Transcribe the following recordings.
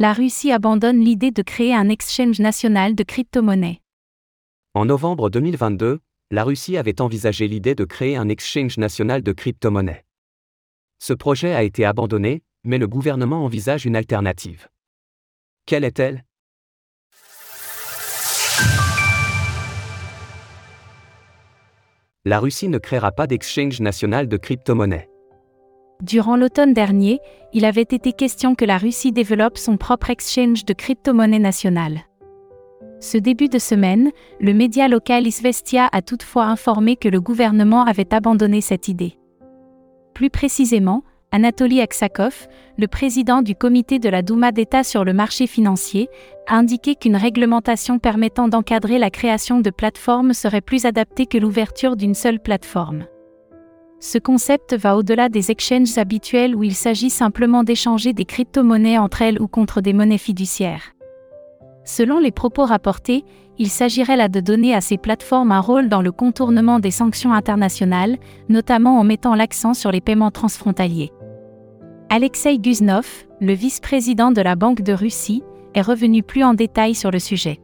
La Russie abandonne l'idée de créer un exchange national de crypto-monnaies. En novembre 2022, la Russie avait envisagé l'idée de créer un exchange national de crypto-monnaies. Ce projet a été abandonné, mais le gouvernement envisage une alternative. Quelle est-elle? La Russie ne créera pas d'exchange national de crypto-monnaies. Durant l'automne dernier, il avait été question que la Russie développe son propre exchange de crypto-monnaies nationale. Ce début de semaine, le média local Isvestia a toutefois informé que le gouvernement avait abandonné cette idée. Plus précisément, Anatoly Aksakov, le président du comité de la Douma d'État sur le marché financier, a indiqué qu'une réglementation permettant d'encadrer la création de plateformes serait plus adaptée que l'ouverture d'une seule plateforme. Ce concept va au-delà des exchanges habituels où il s'agit simplement d'échanger des crypto-monnaies entre elles ou contre des monnaies fiduciaires. Selon les propos rapportés, il s'agirait là de donner à ces plateformes un rôle dans le contournement des sanctions internationales, notamment en mettant l'accent sur les paiements transfrontaliers. Alexei Guznov, le vice-président de la Banque de Russie, est revenu plus en détail sur le sujet.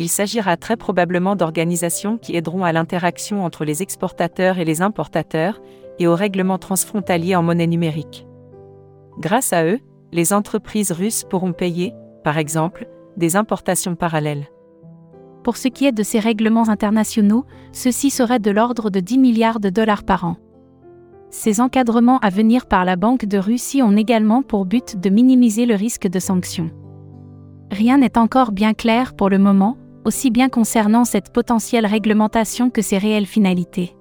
Il s'agira très probablement d'organisations qui aideront à l'interaction entre les exportateurs et les importateurs, et au règlement transfrontalier en monnaie numérique. Grâce à eux, les entreprises russes pourront payer, par exemple, des importations parallèles. Pour ce qui est de ces règlements internationaux, ceux-ci seraient de l'ordre de 10 milliards de dollars par an. Ces encadrements à venir par la Banque de Russie ont également pour but de minimiser le risque de sanctions. Rien n'est encore bien clair pour le moment, aussi bien concernant cette potentielle réglementation que ses réelles finalités.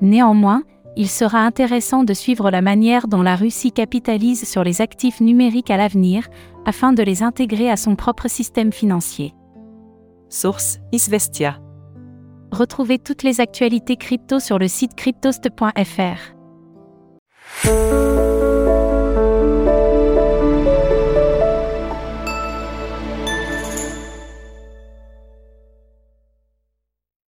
Néanmoins, il sera intéressant de suivre la manière dont la Russie capitalise sur les actifs numériques à l'avenir, afin de les intégrer à son propre système financier. Source Isvestia. Retrouvez toutes les actualités crypto sur le site cryptost.fr.